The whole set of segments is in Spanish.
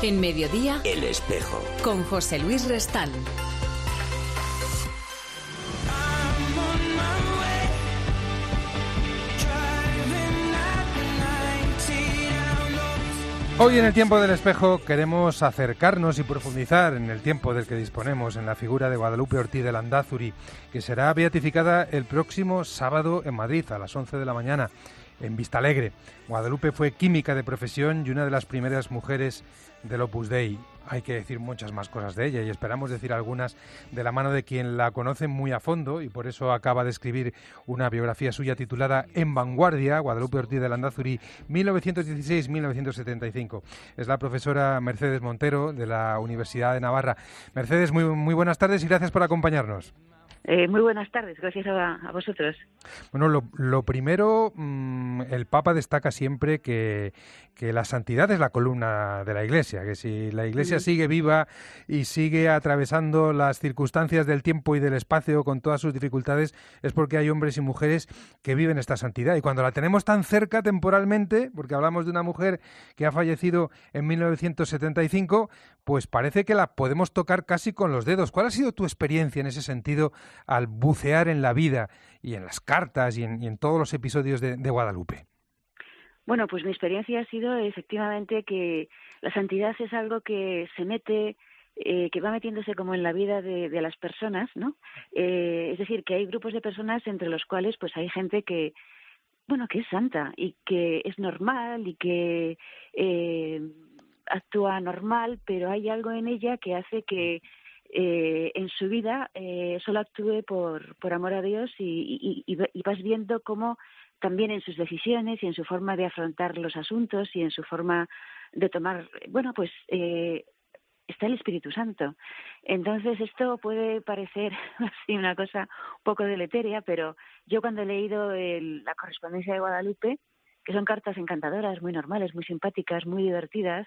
En mediodía, El espejo. con José Luis Restán. Hoy en el tiempo del espejo queremos acercarnos y profundizar en el tiempo del que disponemos en la figura de Guadalupe Ortiz de Landázuri, que será beatificada el próximo sábado en Madrid a las 11 de la mañana en Vistalegre. Guadalupe fue química de profesión y una de las primeras mujeres del Opus Dei. Hay que decir muchas más cosas de ella y esperamos decir algunas de la mano de quien la conoce muy a fondo y por eso acaba de escribir una biografía suya titulada En Vanguardia, Guadalupe Ortiz de Landazuri, 1916-1975. Es la profesora Mercedes Montero de la Universidad de Navarra. Mercedes, muy, muy buenas tardes y gracias por acompañarnos. Eh, muy buenas tardes, gracias a, a vosotros. Bueno, lo, lo primero, mm, el Papa destaca siempre que, que la santidad es la columna de la Iglesia, que si la Iglesia sigue viva y sigue atravesando las circunstancias del tiempo y del espacio con todas sus dificultades, es porque hay hombres y mujeres que viven esta santidad. Y cuando la tenemos tan cerca temporalmente, porque hablamos de una mujer que ha fallecido en 1975, pues parece que la podemos tocar casi con los dedos. ¿Cuál ha sido tu experiencia en ese sentido al bucear en la vida y en las cartas y en, y en todos los episodios de, Guadalupe? Bueno, pues mi experiencia ha sido efectivamente que la santidad es algo que se mete, eh, que va metiéndose como en la vida de, de las personas, ¿no? Eh, es decir, que hay grupos de personas entre los cuales pues hay gente que, bueno, que es santa y que es normal y que eh, actúa normal, pero hay algo en ella que hace que eh, en su vida eh, solo actúe por, por amor a Dios y, y, y vas viendo cómo también en sus decisiones y en su forma de afrontar los asuntos y en su forma de tomar, bueno, pues eh, está el Espíritu Santo. Entonces esto puede parecer así una cosa un poco deleteria, pero yo cuando he leído el, la correspondencia de Guadalupe, que son cartas encantadoras, muy normales, muy simpáticas, muy divertidas,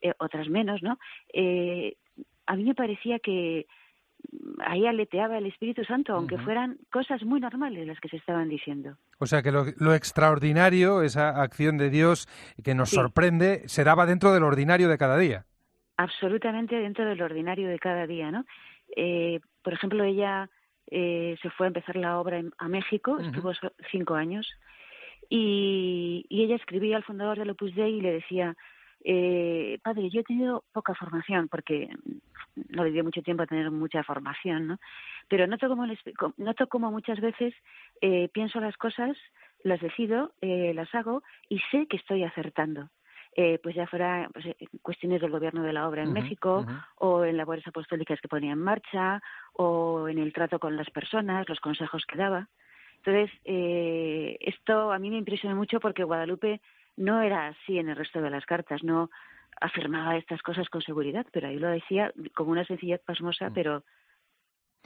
eh, otras menos, ¿no? Eh, a mí me parecía que ahí aleteaba el Espíritu Santo, aunque fueran cosas muy normales las que se estaban diciendo. O sea que lo, lo extraordinario, esa acción de Dios que nos Sí. sorprende, se daba dentro del ordinario de cada día. absolutamente dentro del ordinario de cada día, ¿no? Eh, por ejemplo, ella eh, se fue a empezar la obra en- a México, estuvo cinco años, y, y ella escribía al fundador del Opus Dei y le decía, eh, padre, yo he tenido poca formación, porque no le dio mucho tiempo a tener mucha formación, ¿no? Pero noto como, les- noto como muchas veces eh, pienso las cosas, las decido, eh, las hago y sé que estoy acertando. Eh, pues ya fuera pues, eh, cuestiones del gobierno de la obra en México o en labores apostólicas que ponía en marcha o en el trato con las personas, los consejos que daba. Entonces, eh, esto a mí me impresionó mucho porque Guadalupe no era así en el resto de las cartas, no afirmaba estas cosas con seguridad, pero ahí lo decía con una sencillez pasmosa, Mm. pero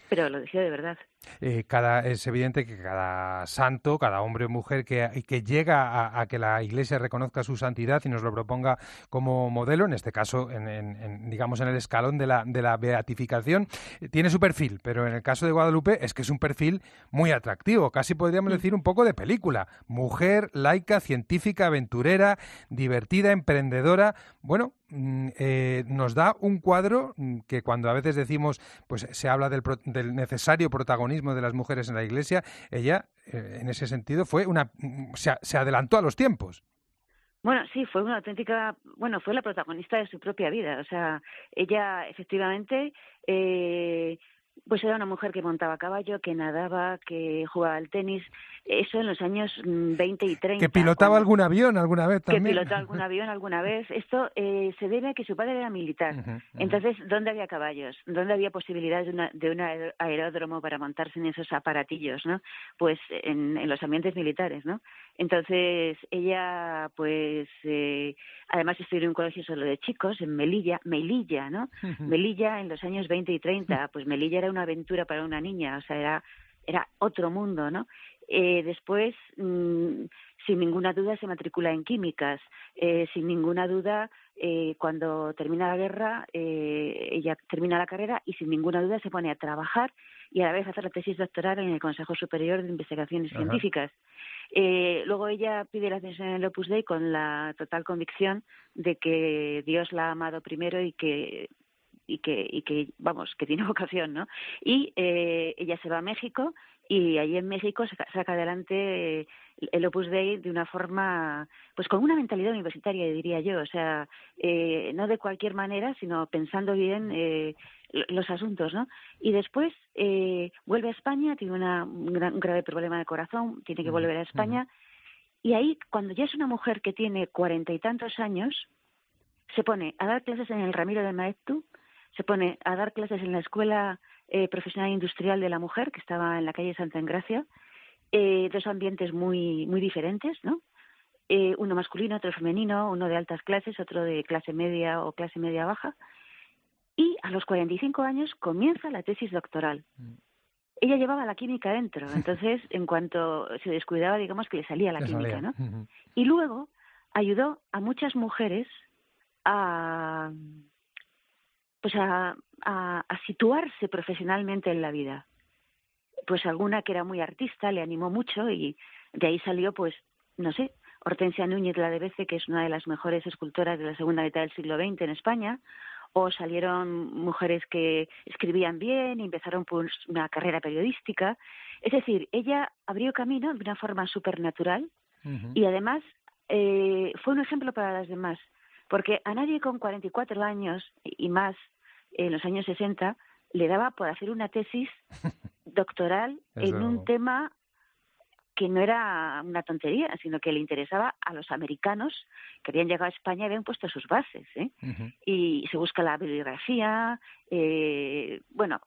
pero lo decía de verdad. Eh, cada, es evidente que cada santo, cada hombre o mujer que, que llega a, a que la Iglesia reconozca su santidad y nos lo proponga como modelo, en este caso, en, en- en, digamos, en el escalón de la, de la beatificación, eh, tiene su perfil, pero en el caso de Guadalupe es que es un perfil muy atractivo, casi podríamos Mm. decir un poco de película. Mujer, laica, científica, aventurera, divertida, emprendedora. Bueno, eh, nos da un cuadro mm, que cuando a veces decimos, pues se habla del, pro- del necesario protagonismo de las mujeres en la Iglesia, ella eh, en ese sentido fue una mm, se, se adelantó a los tiempos. Bueno, sí, fue una auténtica, bueno, fue la protagonista de su propia vida. O sea, ella efectivamente, eh, pues era una mujer que montaba caballo, que nadaba, que jugaba al tenis. Eso en los años mm, 20 y 30. Que pilotaba cuando- algún avión alguna vez que también. pilotó algún avión alguna vez. Esto eh, se debe a que su padre era militar. Entonces, ¿dónde había caballos? ¿Dónde había posibilidades de, una, de un aer- aeródromo para montarse en esos aparatillos, no? Pues en, en los ambientes militares, ¿no? Entonces, ella, pues, eh, además estudió en un colegio solo de chicos, en Melilla, Melilla, ¿no? Melilla en los años 20 y 30, pues Melilla era una aventura para una niña, o sea, era, era otro mundo, ¿no? Eh, después, mm, sin ninguna duda, se matricula en químicas, eh, sin ninguna duda, eh, cuando termina la guerra, eh, ella termina la carrera y sin ninguna duda se pone a trabajar y a la vez a hacer la tesis doctoral en el Consejo Superior de Investigaciones Científicas. Eh, luego ella pide la cesión en el Opus Dei con la total convicción de que Dios la ha amado primero y que y que, y que vamos, que tiene vocación, ¿no? Y eh, ella se va a México y allí en México saca, saca adelante el Opus Dei de una forma, pues con una mentalidad universitaria, diría yo, o sea, eh, no de cualquier manera, sino pensando bien eh, los asuntos, ¿no? Y después eh, vuelve a España, tiene una, un, gran, un, grave problema de corazón, tiene que volver a España, y ahí, cuando ya es una mujer que tiene cuarenta y tantos años, se pone a dar clases en el Ramiro de Maeztu, se pone a dar clases en la Escuela eh, Profesional Industrial de la Mujer, que estaba en la calle Santa Engracia, eh, dos ambientes muy, muy diferentes, ¿no? Eh, uno masculino, otro femenino, uno de altas clases, otro de clase media o clase media baja. Y a los 45 años comienza la tesis doctoral. Mm. Ella llevaba la química dentro, entonces en cuanto se descuidaba, digamos que le salía la le química, salía. ¿no? Y luego ayudó a muchas mujeres a pues a, a, a, situarse profesionalmente en la vida. Pues alguna que era muy artista le animó mucho y de ahí salió, pues, no sé, Hortensia Núñez la de Bece, que es una de las mejores escultoras de la segunda mitad del siglo XX en España, o salieron mujeres que escribían bien y empezaron pues una carrera periodística. Es decir, ella abrió camino de una forma supernatural uh -huh. y además eh, fue un ejemplo para las demás, porque a nadie con 44 años y más en los años 60 le daba por hacer una tesis doctoral en un tema que no era una tontería, sino que le interesaba a los americanos que habían llegado a España y habían puesto sus bases. ¿eh? Uh -huh. Y se busca la bibliografía, eh, bueno,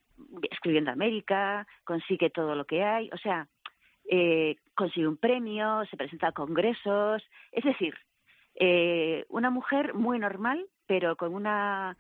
escribiendo América, consigue todo lo que hay, o sea, eh, consigue un premio, se presenta a congresos, es decir, eh, una mujer muy normal, pero con una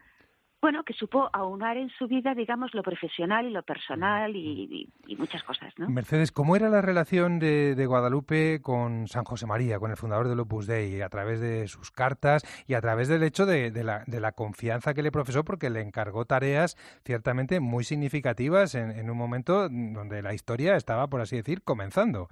bueno, que supo aunar en su vida, digamos, lo profesional y lo personal y, y, y muchas cosas, ¿no? Mercedes, ¿cómo era la relación de, de, Guadalupe con San José María, con el fundador del Opus Dei, a través de sus cartas y a través del hecho de, de, la, de la, confianza que le profesó, porque le encargó tareas ciertamente muy significativas en, en un momento donde la historia estaba, por así decir, comenzando?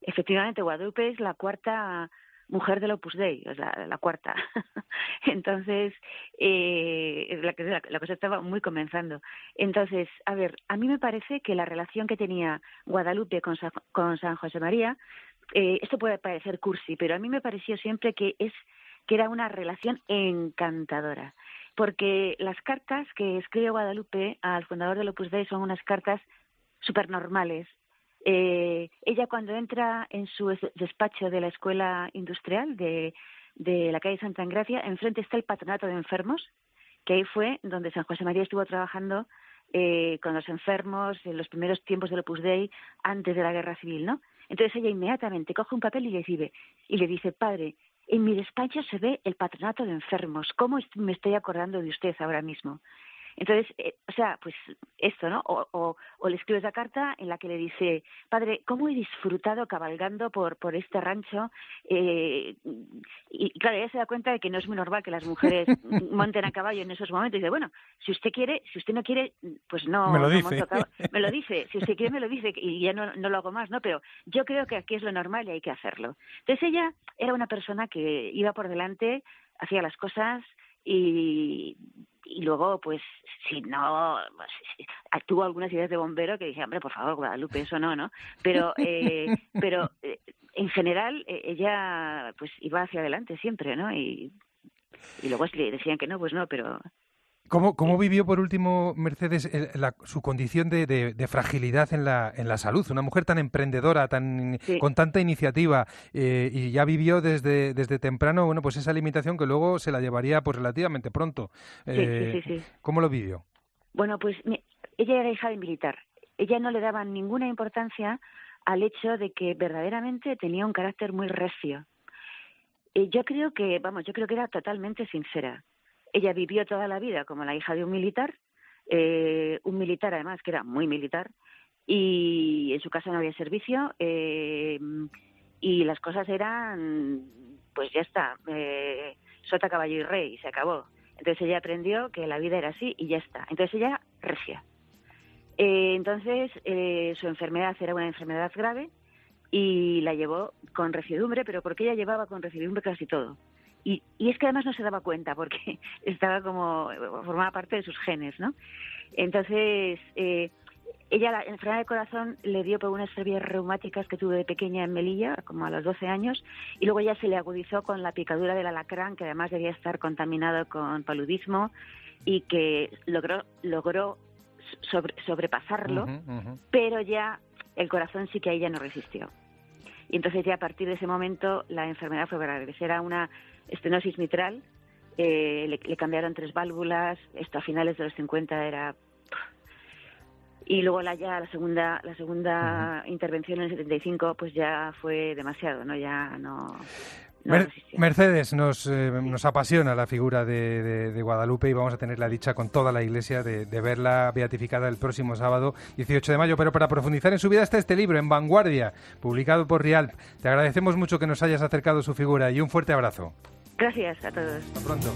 Efectivamente, Guadalupe es la cuarta mujer del Opus Dei, o sea, la cuarta. Entonces, eh, la, la, la, cosa estaba muy comenzando. Entonces, a ver, a mí me parece que la relación que tenía Guadalupe con, Sa, con San José María, eh, esto puede parecer cursi, pero a mí me pareció siempre que es que era una relación encantadora, porque las cartas que escribe Guadalupe al fundador del Opus Dei son unas cartas supernormales, eh, ella cuando entra en su despacho de la escuela industrial de, de la calle Santa Engracia, enfrente está el patronato de enfermos, que ahí fue donde San José María estuvo trabajando eh, con los enfermos en los primeros tiempos del Opus Dei antes de la guerra civil, ¿no? Entonces ella inmediatamente coge un papel y le dice, y le dice, padre, en mi despacho se ve el patronato de enfermos. ¿Cómo me estoy acordando de usted ahora mismo? Entonces, eh, o sea, pues esto, ¿no? O, o, o, le escribe esa carta en la que le dice, padre, ¿cómo he disfrutado cabalgando por, por este rancho? Eh, y, claro, ella se da cuenta de que no es muy normal que las mujeres monten a caballo en esos momentos. Y dice, bueno, si usted quiere, si usted no quiere, pues no. Me lo dice. No me lo dice. Si usted quiere, me lo dice y ya no, no lo hago más, ¿no? Pero yo creo que aquí es lo normal y hay que hacerlo. Entonces ella era una persona que iba por delante, hacía las cosas y y luego pues si no pues, tuvo algunas ideas de bombero que dije hombre por favor Guadalupe eso no no pero eh, pero eh, en general eh, ella pues iba hacia adelante siempre no y y luego si le decían que no pues no pero ¿Cómo, ¿Cómo, vivió por último Mercedes la, su condición de, de, de, fragilidad en la, en la salud? Una mujer tan emprendedora, tan sí. con tanta iniciativa eh, y ya vivió desde, desde temprano, bueno, pues esa limitación que luego se la llevaría pues relativamente pronto. Eh, sí, sí, ¿Cómo lo vivió? Bueno, pues ella era hija de militar. Ella no le daba ninguna importancia al hecho de que verdaderamente tenía un carácter muy recio. Eh, yo creo que, vamos, yo creo que era totalmente sincera ella vivió toda la vida como la hija de un militar, eh, un militar además que era muy militar, y en su casa no había servicio, eh, y las cosas eran, pues ya está, eh, sota, caballo y rey, y se acabó. Entonces ella aprendió que la vida era así y ya está. Entonces ella regia. Eh, entonces eh, su enfermedad era una enfermedad grave y la llevó con recidumbre, pero porque ella llevaba con recidumbre casi todo. Y, y es que además no se daba cuenta porque estaba como, formaba parte de sus genes, ¿no? Entonces, eh, ella la enfermedad de corazón le dio por unas fiebre reumáticas que tuve de pequeña en Melilla, como a los 12 años, y luego ya se le agudizó con la picadura del alacrán, que además debía estar contaminado con paludismo y que logró logró sobrepasarlo, pero ya el corazón sí que a ella no resistió. Y entonces ya a partir de ese momento la enfermedad fue grave. Era una estenosis mitral, eh, le, cambiaron tres válvulas, esto a finales de los 50 era... Y luego la, ya la segunda, la segunda intervención en el 75 pues ya fue demasiado, ¿no? Ya no... Mercedes, nos, eh, nos, apasiona la figura de, Guadalupe y vamos a tener la dicha con toda la Iglesia de, verla beatificada el próximo sábado 18 de mayo. Pero para profundizar en su vida está este libro, En Vanguardia, publicado por Rialp. Te agradecemos mucho que nos hayas acercado su figura y un fuerte abrazo. Gracias a todos. Hasta pronto.